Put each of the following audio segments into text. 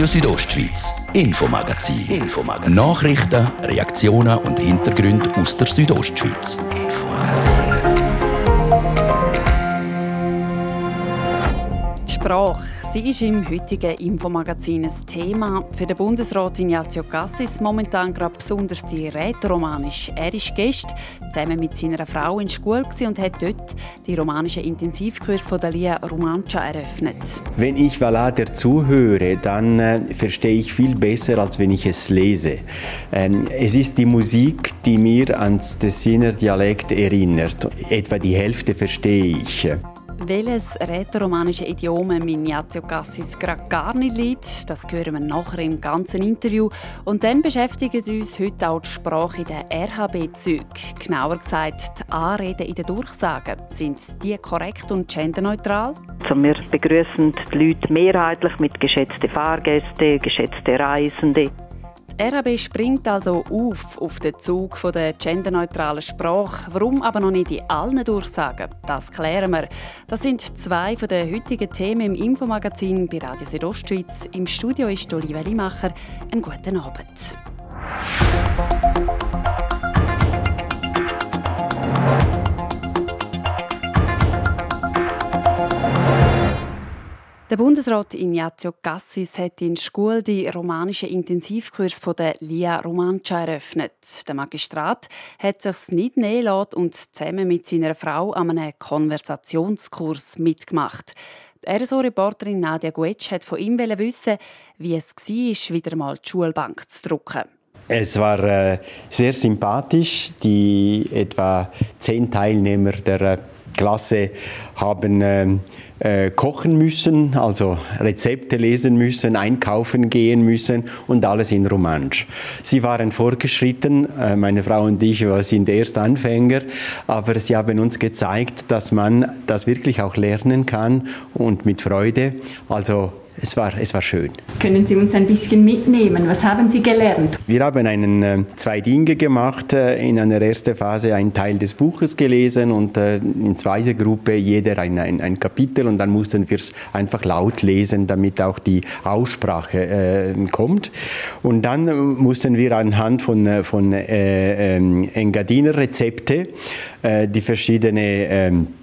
Radio Südostschweiz, Infomagazin. Infomagazin. Nachrichten, Reaktionen und Hintergründe aus der Südostschweiz. Die Sprache Sie ist im heutigen Infomagazin ein Thema. Für den Bundesrat Ignazio Cassis momentan gerade besonders die Rätoromanisch. Er ist Gast zusammen mit seiner Frau in der Schule und hat dort die romanischen Intensivkurs von der Lia Romancia eröffnet. Wenn ich Valader zuhöre, dann äh, verstehe ich viel besser, als wenn ich es lese. Ähm, es ist die Musik, die mir ans Tessiner Dialekt erinnert. Etwa die Hälfte verstehe ich. Welches rätoromanische Idiom Ignazio Cassis gerade gar nicht liegt, das hören wir nachher im ganzen Interview. Und dann beschäftigen sie uns heute auch die Sprache in den RHB-Zügen. Genauer gesagt, die Anreden in den Durchsagen. Sind die korrekt und genderneutral? Also wir begrüßen die Leute mehrheitlich mit geschätzte Fahrgäste, geschätzte Reisende. RAB springt also auf auf den Zug von der genderneutralen Sprache. Warum aber noch nicht in allen Durchsagen? Das klären wir. Das sind zwei von den heutigen Themen im Infomagazin bei Radio Südostschweiz. Im Studio ist Olivia Limacher. Einen guten Abend. Der Bundesrat Ignazio Cassis hat in Schule die romanischen Intensivkurs von der Lia Romancia eröffnet. Der Magistrat hat sich nicht nehmen lassen und zusammen mit seiner Frau an einem Konversationskurs mitgemacht. Die RSO-Reporterin Nadia Guetsch hat von ihm wissen, wie es war, wieder mal die Schulbank zu drucken. Es war äh, sehr sympathisch. Die etwa zehn Teilnehmer der äh, Klasse haben ähm, äh, kochen müssen, also Rezepte lesen müssen, einkaufen gehen müssen und alles in Romansch. Sie waren vorgeschritten, äh, meine Frau und ich sind erst Anfänger, aber sie haben uns gezeigt, dass man das wirklich auch lernen kann und mit Freude. Also es war, es war schön. Können Sie uns ein bisschen mitnehmen? Was haben Sie gelernt? Wir haben einen, äh, zwei Dinge gemacht. Äh, in einer ersten Phase einen Teil des Buches gelesen und äh, in zweiter Gruppe jeder ein, ein, ein Kapitel und dann mussten wir es einfach laut lesen, damit auch die Aussprache äh, kommt. Und dann mussten wir anhand von, äh, von äh, ähm, Engadiner Rezepte äh, die verschiedenen ähm, äh,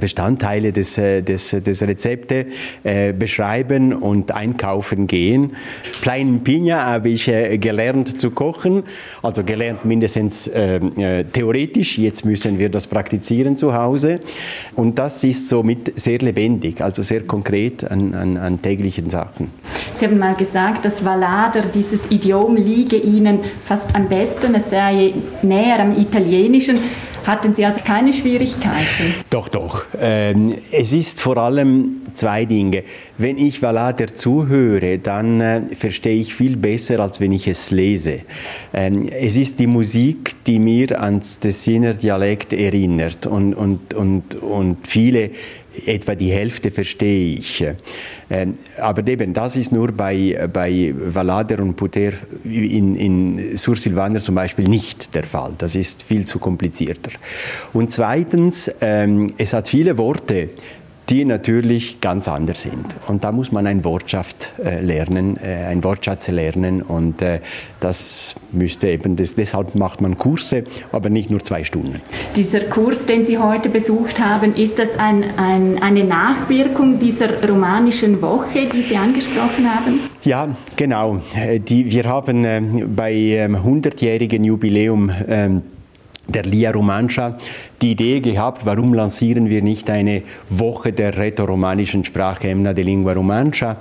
Bestandteile des, äh, des, des Rezepte äh, beschreiben und einkaufen gehen. Plain Pina habe ich äh, gelernt zu kochen, also gelernt mindestens ähm, äh, theoretisch. Jetzt müssen wir das praktizieren zu Hause. Und das ist somit sehr lebendig, also sehr konkret an, an, an täglichen Sachen. Sie haben mal gesagt, dass Valader, dieses Idiom, liege Ihnen fast am besten. Es sei näher am Italienischen. Hatten Sie also keine Schwierigkeiten? Doch, doch. Ähm, es ist vor allem zwei Dinge. Wenn ich Valader zuhöre, dann äh, verstehe ich viel besser, als wenn ich es lese. Ähm, es ist die Musik, die mir ans Tessiner Dialekt erinnert und, und, und, und viele etwa die Hälfte verstehe ich. Ähm, aber eben, das ist nur bei, bei Valader und Puter in, in Sursilvaner zum Beispiel nicht der Fall. Das ist viel zu komplizierter. Und zweitens, ähm, es hat viele Worte, die natürlich ganz anders sind. Und da muss man ein Wortschaft äh, lernen, äh, ein Wortschatz lernen und äh, das müsste eben, das, deshalb macht man Kurse, aber nicht nur zwei Stunden. Dieser Kurs, den Sie heute besucht haben, ist das ein, ein, eine Nachwirkung dieser romanischen Woche, die Sie angesprochen haben? Ja, genau. Die, wir haben bei 100-jährigen ähm, Jubiläum ähm, der Lia Romancia die Idee gehabt, warum lancieren wir nicht eine Woche der rätoromanischen Sprache Emna de Lingua Romancia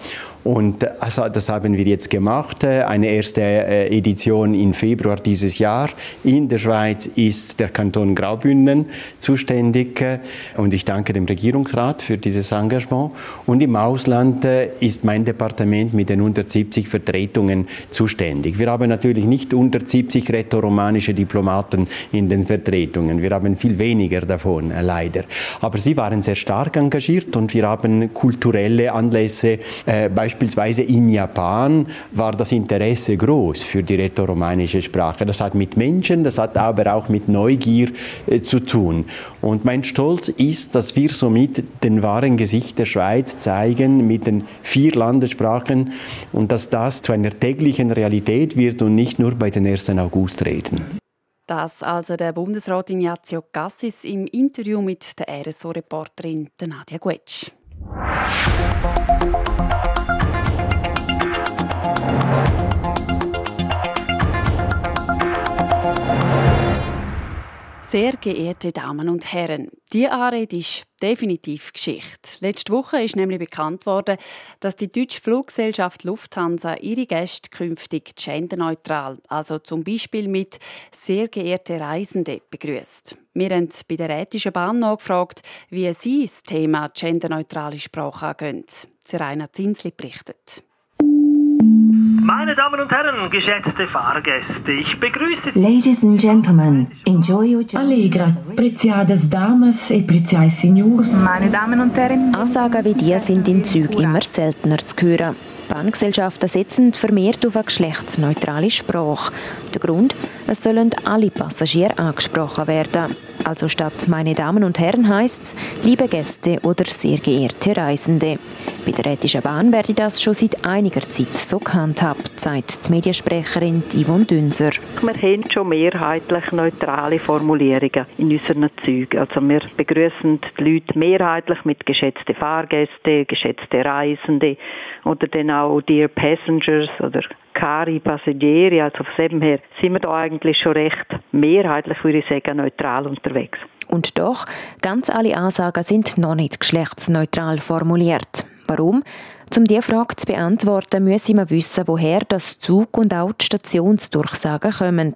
und also das haben wir jetzt gemacht. Eine erste äh, Edition im Februar dieses Jahr. In der Schweiz ist der Kanton Graubünden zuständig. Und ich danke dem Regierungsrat für dieses Engagement. Und im Ausland äh, ist mein Departement mit den 170 Vertretungen zuständig. Wir haben natürlich nicht 170 rätoromanische Diplomaten in den Vertretungen. Wir haben viel weniger weniger davon, äh, leider. Aber sie waren sehr stark engagiert und wir haben kulturelle Anlässe, äh, beispielsweise in Japan war das Interesse groß für die rätoromanische Sprache. Das hat mit Menschen, das hat aber auch mit Neugier äh, zu tun. Und mein Stolz ist, dass wir somit den wahren Gesicht der Schweiz zeigen mit den vier Landessprachen und dass das zu einer täglichen Realität wird und nicht nur bei den 1. August-Reden. Das also der Bundesrat Ignazio Cassis im Interview mit der RSO-Reporterin Nadia Guetsch. Sehr geehrte Damen und Herren, die Anrede ist definitiv Geschichte. Letzte Woche ist nämlich bekannt worden, dass die deutsche Fluggesellschaft Lufthansa ihre Gäste künftig genderneutral, also zum Beispiel mit «sehr geehrte Reisende» begrüßt. Wir haben bei der Rätischen Bahn nachgefragt, wie sie das Thema genderneutrale Sprache angehen. Serena Zinsli berichtet. Meine Damen und Herren, geschätzte Fahrgäste, ich begrüße Sie. Ladies and gentlemen, enjoy your journey. Allegra, preziadas damas e preziai signors. Meine Damen und Herren. Ansagen wie die sind in Zügen immer seltener zu hören. Bahngesellschaften setzen vermehrt auf eine geschlechtsneutrale Sprache. Der Grund, es sollen alle Passagiere angesprochen werden. Also statt meine Damen und Herren heißt es liebe Gäste oder sehr geehrte Reisende. Bei der Rätischen Bahn werde das schon seit einiger Zeit so gehandhabt, sagt die Mediensprecherin Yvonne Dünser. Wir haben schon mehrheitlich neutrale Formulierungen in unseren Zügen. Also wir begrüßen die Leute mehrheitlich mit geschätzte Fahrgäste, geschätzte Reisende oder dann auch Dear Passengers oder Cari Passagieri. Also von dem her sind wir da eigentlich schon recht mehrheitlich, würde ich sagen, neutral unterwegs. Und doch, ganz alle Ansagen sind noch nicht geschlechtsneutral formuliert. Warum? Um diese Frage zu beantworten, müssen wir wissen, woher das Zug und auch die Stationsdurchsagen kommen.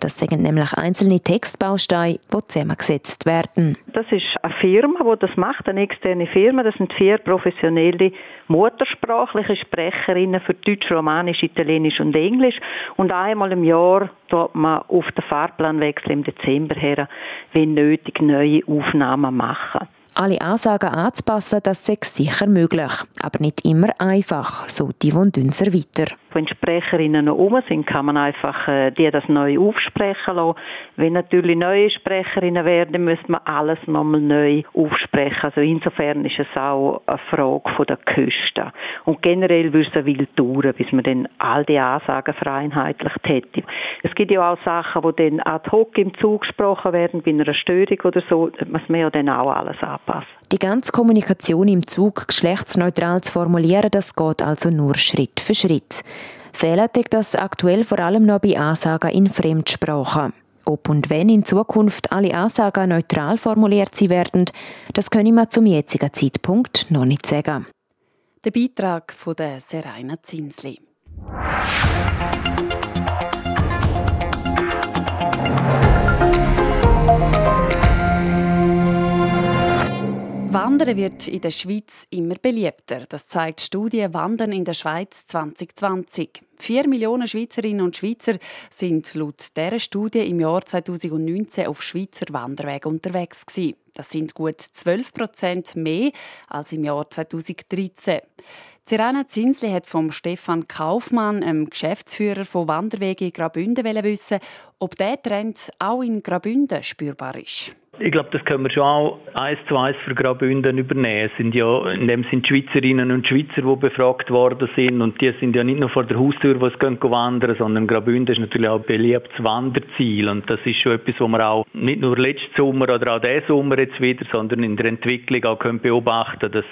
Das sind nämlich einzelne Textbausteine, die zusammengesetzt werden. Das ist eine Firma, die das macht, eine externe Firma. Das sind vier professionelle muttersprachliche Sprecherinnen für Deutsch, Romanisch, Italienisch und Englisch. Und einmal im Jahr tut man auf den Fahrplanwechsel im Dezember her, wenn nötig, neue Aufnahmen machen. Alle Ansagen anzupassen, das sei sicher möglich, aber nicht immer einfach, so Yvonne Dünser weiter. Wenn Sprecherinnen noch um sind, kann man einfach äh, die das neu aufsprechen lassen. Wenn natürlich neue Sprecherinnen werden, müsste man alles nochmal neu aufsprechen. Also insofern ist es auch eine Frage von der Küste. Und generell würde es eine Weile dauern, bis man dann all die Ansagen vereinheitlicht hätte. Es gibt ja auch Sachen, die dann ad hoc im Zug gesprochen werden, bei einer Störung oder so, muss man ja dann auch alles anpassen. Die ganze Kommunikation im Zug geschlechtsneutral zu formulieren, das geht also nur Schritt für Schritt. Fehlt das aktuell vor allem noch bei Ansagen in Fremdsprachen. Ob und wenn in Zukunft alle Ansagen neutral formuliert sie werden, das können wir zum jetzigen Zeitpunkt noch nicht sagen. Der Beitrag von der Serena Zinsli. Wandern wird in der Schweiz immer beliebter. Das zeigt die Studie Wandern in der Schweiz 2020. Vier Millionen Schweizerinnen und Schweizer sind laut dieser Studie im Jahr 2019 auf Schweizer Wanderwegen unterwegs gewesen. Das sind gut 12 Prozent mehr als im Jahr 2013. Sirena Zinsli hat vom Stefan Kaufmann, dem Geschäftsführer von Wanderwege in Grabünden, wissen, ob dieser Trend auch in Grabünden spürbar ist. Ich glaube, das können wir schon auch eins zu eins für Graubünden übernehmen. Es sind ja, in dem sind Schweizerinnen und Schweizer, die befragt worden sind. Und die sind ja nicht nur vor der Haustür, wo sie wandern, sondern Graubünden ist natürlich auch ein beliebtes Wanderziel. Und das ist schon etwas, was wir auch nicht nur letzten Sommer oder auch diesen Sommer jetzt wieder, sondern in der Entwicklung auch können beobachten dass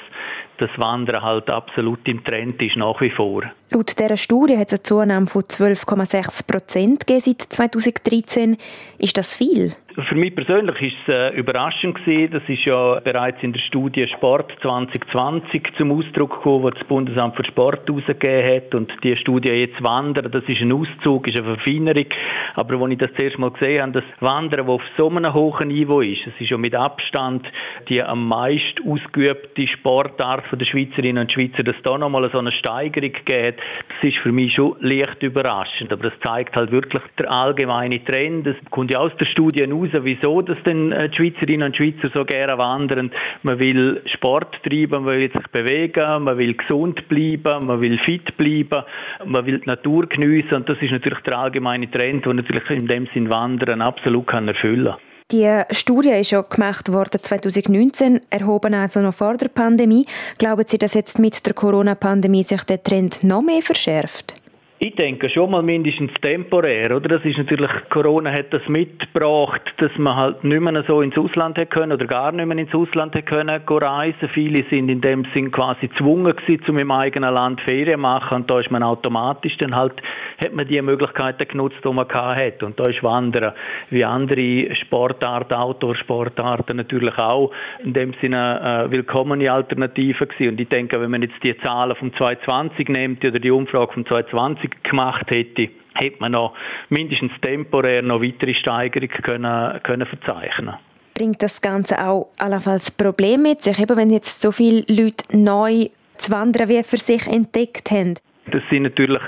das Wandern halt absolut im Trend ist nach wie vor. Laut dieser Studie hat es eine Zunahme von 12,6 Prozent seit 2013. Ist das viel? Für mich persönlich ist es äh, überraschend gewesen. Das ist ja bereits in der Studie Sport 2020 zum Ausdruck gekommen, wo das Bundesamt für Sport herausgegeben hat. Und die Studie jetzt Wandern, das ist ein Auszug, ist eine Verfeinerung. Aber als ich das zuerst mal gesehen habe, das Wandern, das auf so einem hohen Niveau ist, es ist ja mit Abstand die am meisten ausgeübte Sportart der Schweizerinnen und Schweizer, dass da nochmal so eine Steigerung geht, das ist für mich schon leicht überraschend. Aber das zeigt halt wirklich der allgemeine Trend. Das kommt ja aus der Studie raus, wieso das denn äh, die Schweizerinnen und Schweizer so gerne wandern. Man will Sport treiben, man will sich bewegen, man will gesund bleiben, man will fit bleiben, man will die Natur geniessen und das ist natürlich der allgemeine Trend, der natürlich in dem Sinn Wandern absolut kann erfüllen kann. Die Studie ist ja gemacht worden 2019, erhoben also noch vor der Pandemie. Glauben Sie, dass jetzt mit der Corona-Pandemie sich der Trend noch mehr verschärft? Ich denke schon mal mindestens temporär, oder? Das ist natürlich, Corona hat das mitgebracht, dass man halt nicht mehr so ins Ausland hätte können oder gar nicht mehr ins Ausland hätte können reisen. Viele sind in dem Sinn quasi gezwungen gewesen, zum im eigenen Land Ferien machen und da ist man automatisch dann halt, hat man die Möglichkeiten genutzt, die man hat. Und da ist Wandern wie andere Sportarten, Outdoor-Sportarten natürlich auch in dem Sinne äh, willkommene Alternative gewesen. Und ich denke, wenn man jetzt die Zahlen vom 2020 nimmt oder die Umfrage vom 2020 gemacht hätte, hätte man noch mindestens temporär noch weitere Steigerungen können, können verzeichnen Bringt das Ganze auch allenfalls Probleme mit sich, eben wenn jetzt so viele Leute neu das Wandern wie für sich entdeckt haben? Das sind natürlich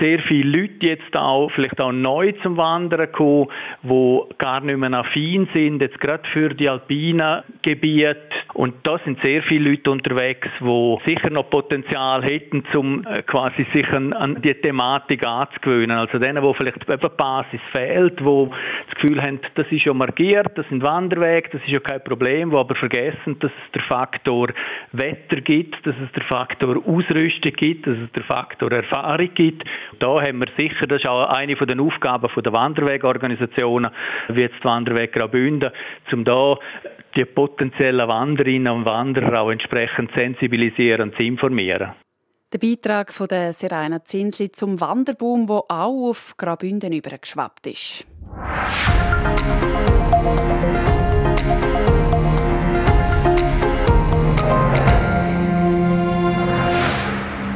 sehr viele Leute jetzt auch, vielleicht auch neu zum Wandern gekommen, die gar nicht mehr affin sind, jetzt gerade für die alpinen Gebiete. Und da sind sehr viele Leute unterwegs, die sicher noch Potenzial hätten, um äh, quasi sich an, an die Thematik anzugewöhnen. Also denen, wo vielleicht eben Basis fehlt, wo das Gefühl haben, das ist ja markiert, das sind Wanderwege, das ist ja kein Problem, wo aber vergessen, dass es der Faktor Wetter gibt, dass es der Faktor Ausrüstung gibt, dass es der Faktor Erfahrung gibt da haben wir sicher, das ist auch eine von den Aufgaben der Wanderwegorganisationen, wie jetzt Wanderweg Graubünden, um da die potenziellen Wanderinnen und Wanderer auch entsprechend sensibilisieren und zu informieren. Der Beitrag von der Serena Zinsli zum Wanderboom, der auch auf Graubünden übergeschwappt ist.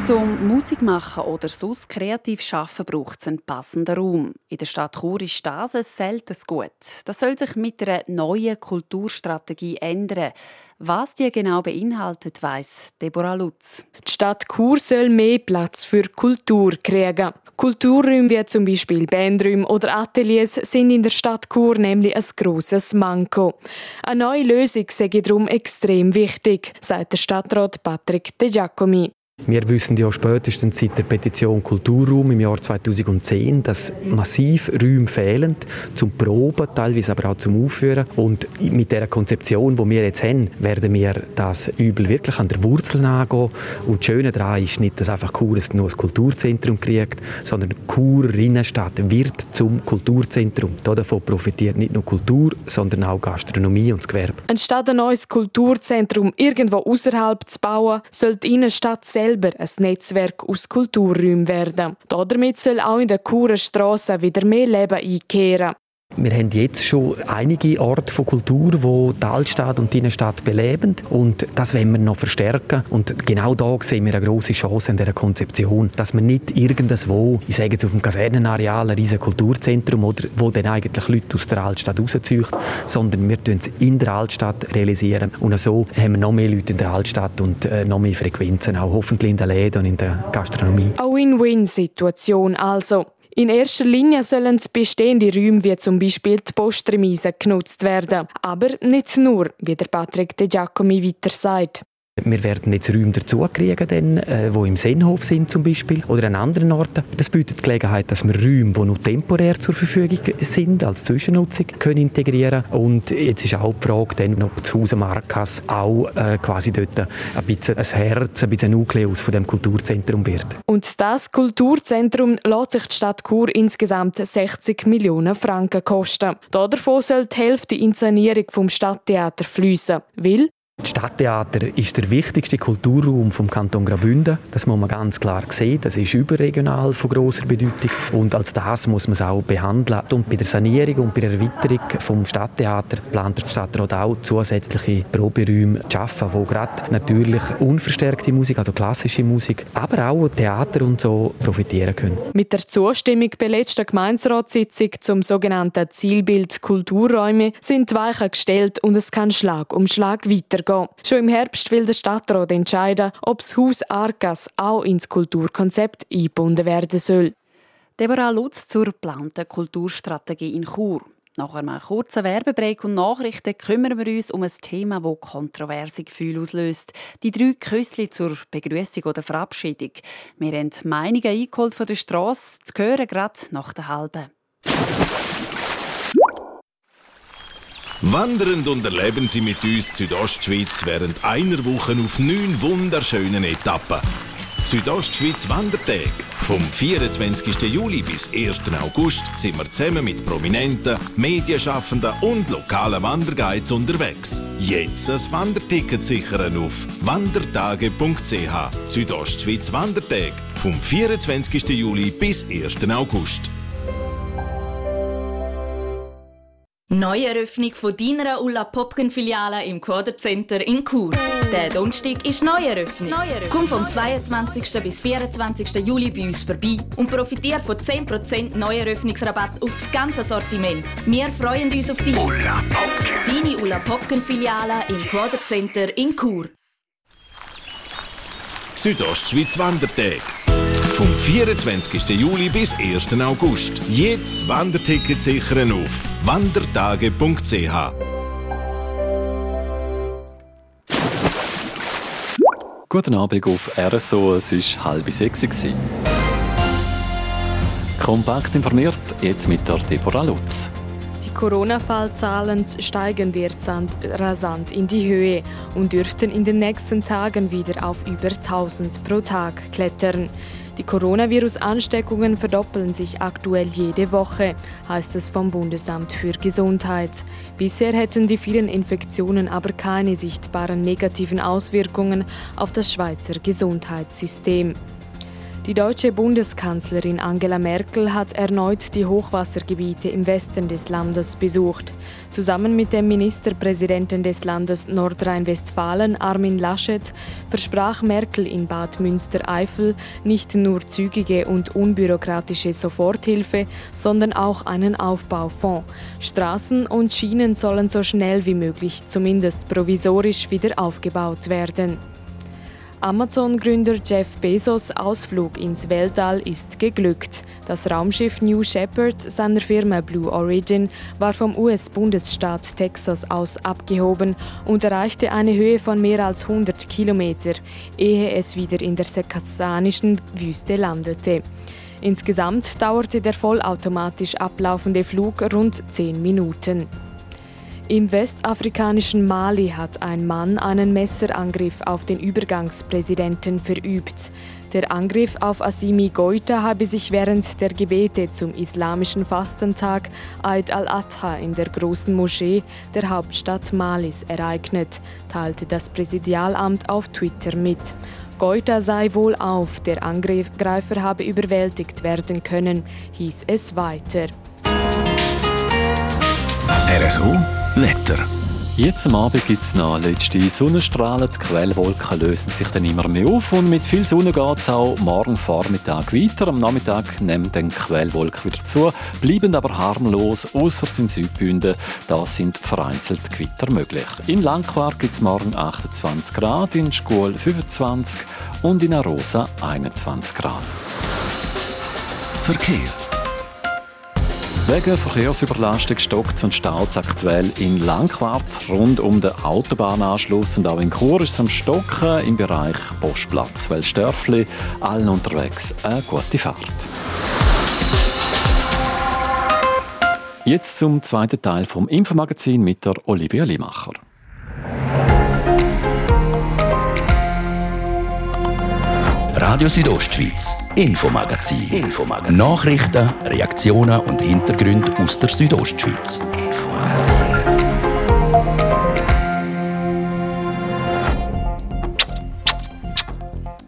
Zum Musik machen oder sonst kreativ schaffen braucht es einen passenden Raum. In der Stadt Chur ist das ein seltenes Gut. Das soll sich mit einer neuen Kulturstrategie ändern. Was die genau beinhaltet, weiss Deborah Lutz. Die Stadt Chur soll mehr Platz für Kultur kriegen. Kulturräume wie zum Beispiel Bandräume oder Ateliers sind in der Stadt Chur nämlich ein grosses Manko. Eine neue Lösung sei darum extrem wichtig, sagt der Stadtrat Patrick De Giacomi. Wir wissen ja spätestens seit der Petition Kulturraum im Jahr 2010, dass massiv Räume fehlen zum Proben, teilweise aber auch zum Aufführen. Und mit der Konzeption, die wir jetzt haben, werden wir das Übel wirklich an der Wurzel angehen. Und das Schöne daran ist nicht, dass einfach Chur ein Kulturzentrum kriegt, sondern Chur Innenstadt wird zum Kulturzentrum. Davon profitiert nicht nur Kultur, sondern auch Gastronomie und das Gewerbe. Anstatt ein neues Kulturzentrum irgendwo außerhalb zu bauen, soll die Innenstadt selbst selber ein Netzwerk aus Kulturräumen werden. Damit soll auch in der Churer Straße wieder mehr Leben einkehren. Wir haben jetzt schon einige Orte von Kultur, wo die Altstadt und die Innenstadt beleben und das wollen wir noch verstärken und genau da sehen wir eine große Chance in dieser Konzeption, dass man nicht irgendwo, ich sage jetzt auf dem Kasernenareal, ein riesiges Kulturzentrum oder wo dann eigentlich Leute aus der Altstadt rauszieht, sondern wir tun es in der Altstadt realisieren und so haben wir noch mehr Leute in der Altstadt und äh, noch mehr Frequenzen, auch hoffentlich in den Läden und in der Gastronomie. Eine Win-Win-Situation also. In erster Linie sollen bestehende Räume wie zum Beispiel die Postremise genutzt werden. Aber nicht nur, wie der Patrick De Giacomi weiter sagt. Wir werden jetzt Räume dazu kriegen, dann, äh, wo im Sennhof sind zum Beispiel oder an anderen Orten. Das bietet die Gelegenheit, dass wir Räume, die nur temporär zur Verfügung sind, als Zwischennutzung können integrieren Und jetzt ist auch die Frage, dann, ob das Haus Markas auch äh, quasi dort ein bisschen ein Herz, ein bisschen ein Nukleus von dem Kulturzentrum wird. Und das Kulturzentrum lässt sich die Stadt Chur insgesamt 60 Millionen Franken kosten. Davon soll die Hälfte in die Sanierung vom Stadttheater fließen, weil das Stadttheater ist der wichtigste Kulturraum vom Kanton Graubünden. Das muss man ganz klar sehen. Das ist überregional von großer Bedeutung und als das muss man es auch behandeln. Und bei der Sanierung und bei der Erweiterung vom Stadttheater plant der Stadtrat auch zusätzliche Proberäume zu schaffen, wo gerade natürlich unverstärkte Musik, also klassische Musik, aber auch Theater und so profitieren können. Mit der Zustimmung bei letzter Gemeinsratssitzung zum sogenannten Zielbild Kulturräume sind die Weichen gestellt und es kann Schlag um Schlag weitergehen weitergehen. Schon im Herbst will der Stadtrat entscheiden, ob das Haus Arkas auch ins Kulturkonzept eingebunden werden soll. Deborah Lutz zur geplanten Kulturstrategie in Chur. Nach einem kurzen Werbebreak und Nachrichten kümmern wir uns um ein Thema, das kontroverse Gefühle auslöst. Die drei Küssli zur Begrüßung oder Verabschiedung. Wir haben Meinungen eingeholt von der Straße, zu hören gerade nach der halben. Wandernd und erleben Sie mit uns Südostschweiz während einer Woche auf neun wunderschönen Etappen. Südostschweiz Wandertag. Vom 24. Juli bis 1. August sind wir zusammen mit Prominenten, Medienschaffenden und lokalen Wanderguides unterwegs. Jetzt ein Wanderticket sichern auf wandertage.ch. Südostschweiz Wandertag. Vom 24. Juli bis 1. August. Neueröffnung von deiner Ulla Popken Filiale im Quartercenter in Chur. Der Donnerstag ist Neueröffnung. Neueröffnung. Komm vom 22. bis 24. Juli bei uns vorbei und profitiere von 10% Neueröffnungsrabatt auf das ganze Sortiment. Wir freuen uns auf dich. Ulla Popken. Deine Ulla Popken Filiale im Quartercenter in Chur. Südostschweiz Wandertag. Vom 24. Juli bis 1. August. Jetzt Wanderticket sichern auf wandertage.ch. Guten Abend auf RSO, es war halb sechs. Kompakt informiert, jetzt mit der Deborah Lutz. Die Corona-Fallzahlen steigen derzeit rasant in die Höhe und dürften in den nächsten Tagen wieder auf über 1000 pro Tag klettern. Die Coronavirus-Ansteckungen verdoppeln sich aktuell jede Woche, heißt es vom Bundesamt für Gesundheit. Bisher hätten die vielen Infektionen aber keine sichtbaren negativen Auswirkungen auf das Schweizer Gesundheitssystem. Die deutsche Bundeskanzlerin Angela Merkel hat erneut die Hochwassergebiete im Westen des Landes besucht. Zusammen mit dem Ministerpräsidenten des Landes Nordrhein-Westfalen, Armin Laschet, versprach Merkel in Bad Münstereifel nicht nur zügige und unbürokratische Soforthilfe, sondern auch einen Aufbaufonds. Straßen und Schienen sollen so schnell wie möglich, zumindest provisorisch, wieder aufgebaut werden. Amazon-Gründer Jeff Bezos Ausflug ins Weltall ist geglückt. Das Raumschiff New Shepard seiner Firma Blue Origin war vom US-Bundesstaat Texas aus abgehoben und erreichte eine Höhe von mehr als 100 Kilometer, ehe es wieder in der texanischen Wüste landete. Insgesamt dauerte der vollautomatisch ablaufende Flug rund 10 Minuten. Im westafrikanischen Mali hat ein Mann einen Messerangriff auf den Übergangspräsidenten verübt. Der Angriff auf Asimi Goita habe sich während der Gebete zum islamischen Fastentag Eid al-Adha in der großen Moschee der Hauptstadt Malis ereignet, teilte das Präsidialamt auf Twitter mit. Goita sei wohl auf, der Angreifer habe überwältigt werden können, hieß es weiter. RSO Wetter. Jetzt am Abend gibt es noch letzte Sonnenstrahlen. Die Quellwolken lösen sich dann immer mehr auf und mit viel Sonne geht es auch morgen Vormittag weiter. Am Nachmittag nehmen dann Quellwolken wieder zu, bleiben aber harmlos, außer den Südbünden. Da sind vereinzelt Gewitter möglich. In Langquart gibt es morgen 28 Grad, in Schkuhl 25 und in Arosa 21 Grad. Verkehr. Wegen Verkehrsüberlastung stockt und staut aktuell in Langquart rund um den Autobahnanschluss und auch in Chur ist es am Stocken im Bereich Postplatz, weil Störfli allen unterwegs eine gute Fahrt. Jetzt zum zweiten Teil vom Infomagazin mit der Olivia Limacher. Radio Südostschweiz, Infomagazin. Infomagazin. Nachrichten, Reaktionen und Hintergründe aus der Südostschweiz.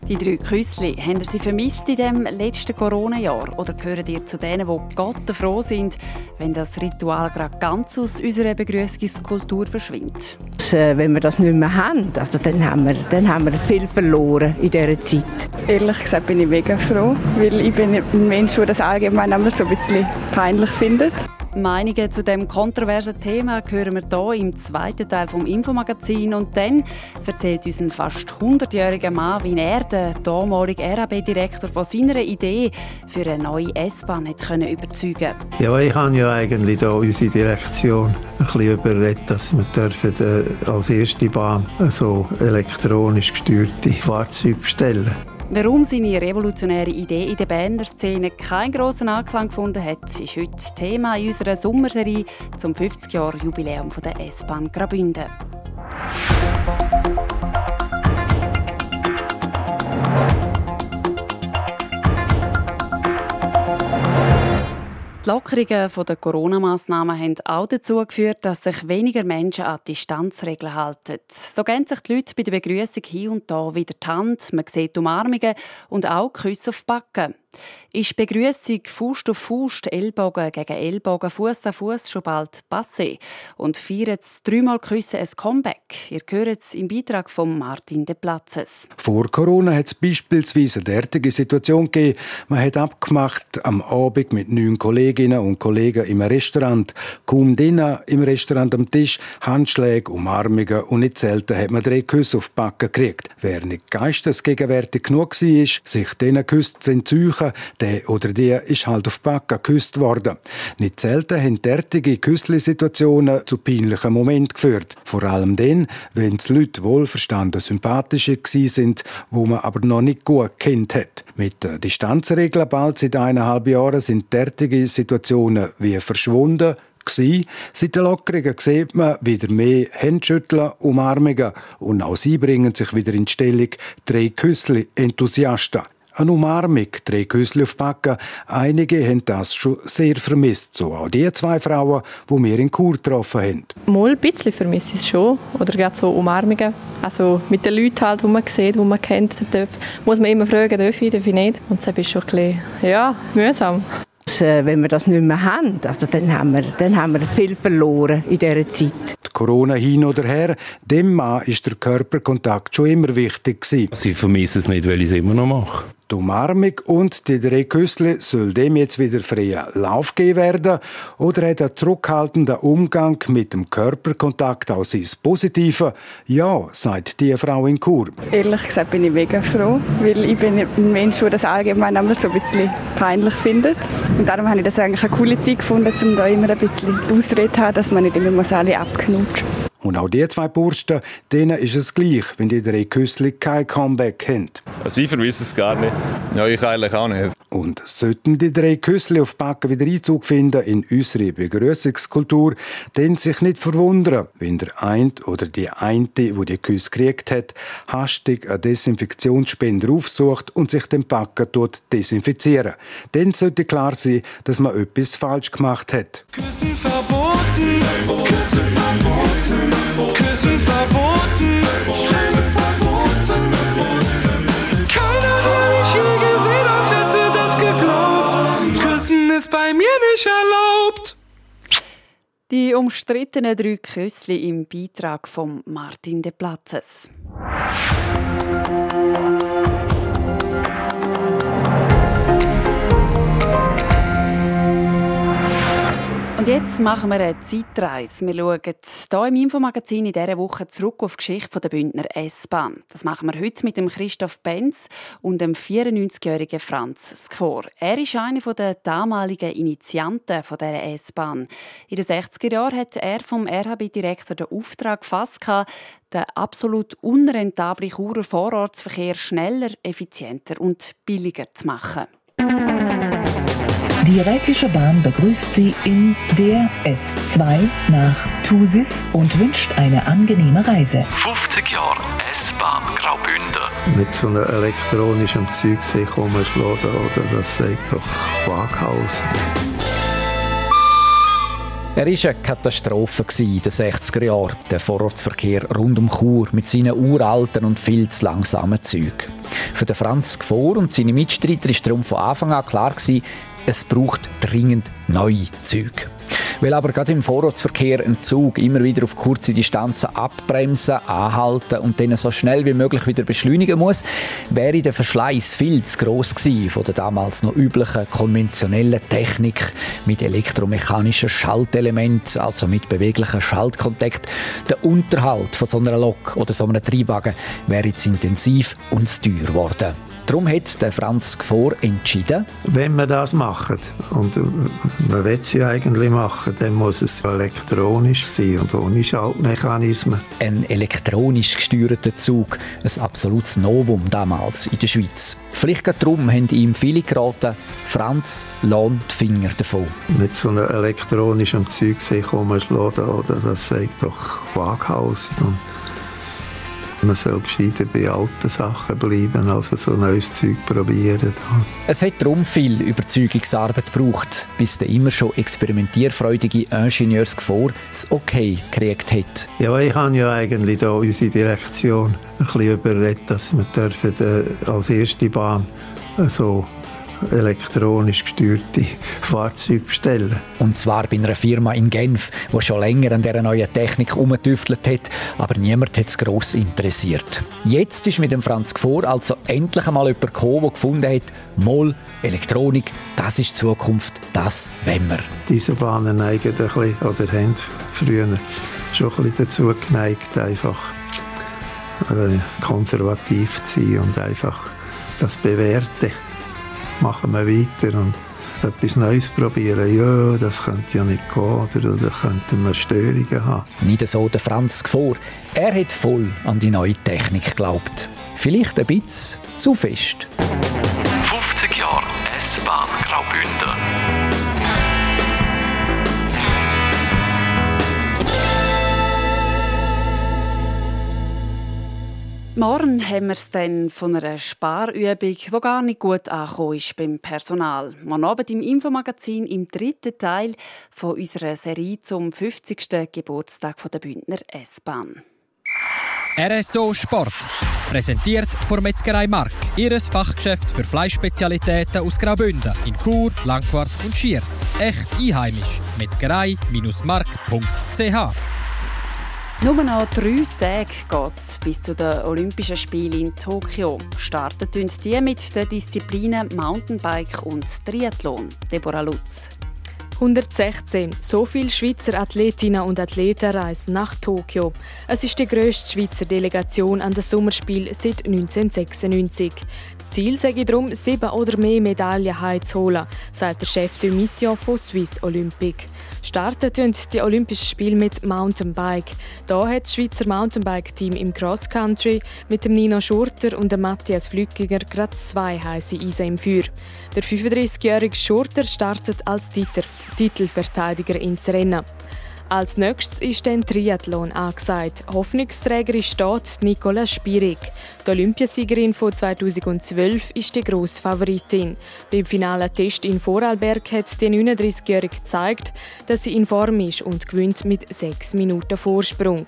Die drei Küssli, haben ihr sie vermisst in dem letzten Corona-Jahr? Oder gehören ihr zu denen, die Gott froh sind, wenn das Ritual gerade ganz aus unserer Begrüßungskultur verschwindet? Äh, wenn wir das nicht mehr haben, also dann, haben wir, dann haben wir viel verloren in dieser Zeit. Ehrlich gesagt bin ich mega froh, weil ich bin ein Mensch, der das allgemein so ein bisschen peinlich findet. Meinungen zu dem kontroversen Thema hören wir hier im zweiten Teil vom Infomagazin und dann erzählt uns ein fast 100-jähriger Mann, wie er, der damalige RAB-Direktor, von seiner Idee für eine neue S-Bahn überzeugen Ja, ich habe ja eigentlich da unsere Direktion ein bisschen überredet, dass wir äh, als erste Bahn so elektronisch gesteuerte Fahrzeuge bestellen. Warum seine revolutionäre Idee in der Berner Szene keinen grossen Anklang gefunden hat, ist heute Thema in unserer Sommerserie zum 50-Jahr-Jubiläum der S-Bahn Graubünden. Die Lockerungen der Corona-Massnahmen haben auch dazu geführt, dass sich weniger Menschen an die Distanzregeln halten. So gehen sich die Leute bei der Begrüßung hier und da wieder die Hand, man sieht Umarmungen und auch Küsse auf die Backen. Ist Begrüßung Fuß auf Fuß, Ellbogen gegen Ellbogen, Fuß an Fuß schon bald passé und feiert das dreimal Küssen ein Comeback? Ihr hört es im Beitrag von Martin de Platzes. Vor Corona hat es beispielsweise eine derartige Situation gegeben. Man hat abgemacht am Abend mit neun Kolleginnen und Kollegen im Restaurant. Kaum drinnen im Restaurant am Tisch, Handschläge, Umarmungen und nicht selten hat man drei Küsse auf die Backen gekriegt. Wer nicht geistesgegenwärtig genug war, sich diesen Küssen zu entzüchen, Sachen, der oder die ist halt auf die Backe geküsst worden. Nicht selten haben derartige Küssli-Situationen zu peinlichen Momenten geführt. Vor allem dann, wenn die Leute wohlverstanden sympathische sind, wo man aber noch nicht gut kennt hat. Mit der Distanzregel bald seit eineinhalb Jahren sind derartige Situationen wie verschwunden, gewesen. Seit den Lockerungen sieht man wieder mehr Händschütteln, Umarmungen und auch sie bringen sich wieder in die Stellung drei Küssli-Enthusiasten. Eine Umarmung, drei Küssel auf die Backen. Einige haben das schon sehr vermisst. So auch die zwei Frauen, die wir in Kur getroffen haben. Mal ein bisschen vermisse ich es schon. Oder gerade so Umarmungen. Also mit den Leuten, halt, die man sieht, die man kennt, darf, muss man immer fragen, darf ich, darf ich nicht. Und das ist schon ein bisschen, ja, mühsam. Äh, wenn wir das nicht mehr haben, also dann, haben wir, dann haben wir viel verloren in dieser Zeit. Die Corona hin oder her, dem Mann ist der Körperkontakt schon immer wichtig gewesen. Sie vermissen es nicht, weil ich es immer noch mache. Die und die drei Küssle soll dem jetzt wieder freien Lauf geben werden oder hat der zurückhaltende Umgang mit dem Körperkontakt auch sein Positives? Ja, sagt die Frau in Chur. Ehrlich gesagt bin ich mega froh, weil ich bin ein Mensch, der das allgemein einmal so ein bisschen peinlich findet. Und darum habe ich das eigentlich eine coole Zeit gefunden, um da immer ein bisschen Ausrede zu haben, dass man nicht immer alle abknutscht. Und auch die zwei Bursten, denen ist es gleich, wenn die drei Küssli kein Comeback haben. Also ich vermisse es gar nicht. Ja, ich eigentlich auch nicht. Und sollten die drei Küssli auf Backen wieder Einzug finden in unsere Begrüßungskultur, dann sich nicht verwundern, wenn der eine oder die eine, wo die Küsse gekriegt hat, hastig einen Desinfektionsspender aufsucht und sich den Backen dort desinfizieren. Dann sollte klar sein, dass man etwas falsch gemacht hat. Küssen verboten, Küssen verboten. Küssen verboten. Küssen verboten. Keiner hat mich je gesehen und hätte das geglaubt. Küssen ist bei mir nicht erlaubt. Die umstrittenen drei Küssli im Beitrag von Martin de Platzes. Und jetzt machen wir eine Zeitreise. Wir schauen hier im Infomagazin in dieser Woche zurück auf die Geschichte der Bündner S-Bahn. Das machen wir heute mit dem Christoph Benz und dem 94-jährigen Franz Skor. Er ist einer der damaligen Initianten dieser S-Bahn. In den 60er Jahren hat er vom RHB-Direktor den Auftrag gefasst, den absolut unrentablen Churer Vorortsverkehr schneller, effizienter und billiger zu machen. Die Rätische Bahn begrüßt Sie in der S2 nach Thusis und wünscht eine angenehme Reise. 50 Jahre S-Bahn Graubünden. Mit so einem elektronischen Zeug kommen oder das sagt doch Waghaus. Er war eine Katastrophe in den 60er Jahren, der Vorortsverkehr rund um Chur mit seinen uralten und viel zu langsamen Zügen. Für den Franz Gfor und seine Mitstreiter war darum von Anfang an klar, es braucht dringend neue Züge. Weil aber gerade im Vorortsverkehr ein Zug immer wieder auf kurze Distanzen abbremsen, anhalten und dann so schnell wie möglich wieder beschleunigen muss, wäre der Verschleiß viel zu gross gewesen von der damals noch üblichen konventionellen Technik mit elektromechanischen Schaltelementen, also mit beweglichen Schaltkontakt. Der Unterhalt von so einer Lok oder so einem Triebwagen wäre zu intensiv und zu teuer geworden. Darum hat der Franz Gfor entschieden, wenn man das macht, und man will es ja eigentlich machen, dann muss es elektronisch sein und ohne Schaltmechanismen. Ein elektronisch gesteuerter Zug, ein absolutes Novum damals in der Schweiz. Vielleicht gerade darum haben ihm viele geraten, Franz, lohnt die Finger davon. Mit so einem elektronischen Zeug sich rumschlagen, oder, das sagt doch waghalsig. Und man soll gescheiter bei alten Sachen bleiben, als so neues Zeug probieren. Es hat darum viel Überzeugungsarbeit gebraucht, bis der immer schon experimentierfreudige Ingenieursgefahr das Okay gekriegt hat. Ja, ich habe ja eigentlich da unsere Direktion ein bisschen überredet, dass wir dürfen, äh, als erste Bahn so elektronisch gesteuerte Fahrzeuge bestellen. Und zwar bei einer Firma in Genf, die schon länger an dieser neuen Technik herumgetüftelt hat, aber niemand hat es gross interessiert. Jetzt ist mit dem Franz Gfor also endlich einmal jemand gekommen, der gefunden hat, Moll, Elektronik, das ist die Zukunft, das wollen wir. Diese Bahnen neigen ein bisschen, oder haben früher schon ein bisschen dazu geneigt, einfach äh, konservativ zu sein und einfach das Bewährte machen wir weiter und etwas Neues probieren. Ja, das könnte ja nicht gehen oder, oder könnten wir Störungen haben. Nicht so der Franz vor. Er hat voll an die neue Technik geglaubt. Vielleicht ein bisschen zu fest. 50 Jahre S-Bahn Graubünden. Morgen haben wir es dann von einer Sparübung, die gar nicht gut angekommen ist beim Personal. Morgen Abend im Infomagazin im dritten Teil von unserer Serie zum 50. Geburtstag der Bündner S-Bahn. RSO Sport. Präsentiert von Metzgerei Mark. Ihres Fachgeschäft für Fleischspezialitäten aus Graubünden in Chur, Langquart und Schiers. Echt einheimisch. Metzgerei-mark.ch nur noch drei Tage geht bis zu den Olympischen Spielen in Tokio. Starten tun die mit den Disziplinen Mountainbike und Triathlon. Deborah Lutz. 116. So viele Schweizer Athletinnen und Athleten reisen nach Tokio. Es ist die grösste Schweizer Delegation an das Sommerspiel seit 1996. Das Ziel sei darum, sieben oder mehr Medaillen heimzuholen, sagt der Chef de Mission von Swiss Olympic. Starten tun die Olympischen Spiele mit Mountainbike. Da hat das Schweizer Mountainbike-Team im Cross Country mit dem Nino Schurter und dem Matthias Flückiger gerade zwei heiße Eisen im Feuer. Der 35-jährige Schurter startet als Titelverteidiger ins Rennen. Als nächstes ist dann Triathlon angesagt. Hoffnungsträger ist dort Nicola Spirig. Die Olympiasiegerin von 2012 ist die grosse Favoritin. Beim finalen Test in Vorarlberg hat die 39-Jährige gezeigt, dass sie in Form ist und gewinnt mit 6 Minuten Vorsprung.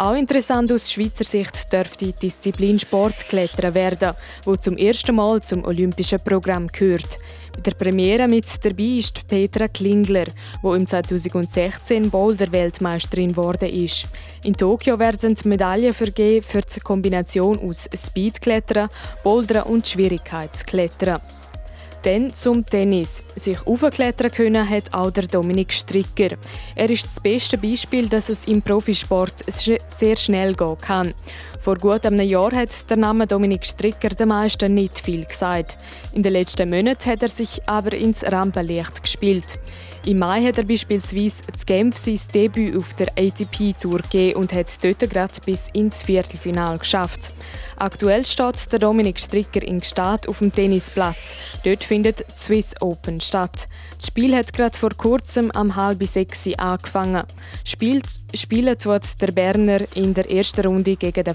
Auch interessant aus Schweizer Sicht dürfte die Disziplin Sportklettern werden, wo zum ersten Mal zum olympischen Programm gehört. Bei der Premiere mit dabei ist Petra Klingler, wo im 2016 Boulder-Weltmeisterin geworden ist. In Tokio werden Medaillen vergeben für die Kombination aus Speedklettern, Bouldern und Schwierigkeitsklettern. Dann zum Tennis. Sich aufklettern können hat auch der Dominik Stricker. Er ist das beste Beispiel, dass es im Profisport sehr schnell gehen kann. Vor gut einem Jahr hat der Name Dominik Stricker den meisten nicht viel gesagt. In den letzten Monaten hat er sich aber ins Rampenlicht gespielt. Im Mai hat er beispielsweise zu Genf sein Debüt auf der ATP-Tour gegeben und hat es dort gerade bis ins Viertelfinale geschafft. Aktuell steht der Dominik Stricker in Gstaad auf dem Tennisplatz. Dort findet die Swiss Open statt. Das Spiel hat gerade vor kurzem am halb sechs angefangen. Spielt, spielen tut der Berner in der ersten Runde gegen den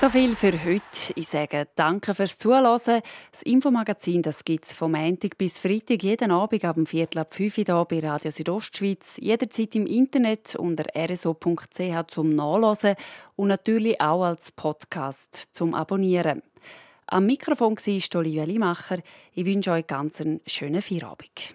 So viel für heute. Ich sage danke fürs Zuhören. Das Infomagazin gibt es vom Montag bis Freitag jeden Abend ab dem Viertel ab 5 Uhr hier bei Radio Südostschweiz. Jederzeit im Internet unter rso.ch zum Nachlesen und natürlich auch als Podcast zum Abonnieren. Am Mikrofon war Olivia Limacher. Ich wünsche euch ganz einen schönen Feierabend.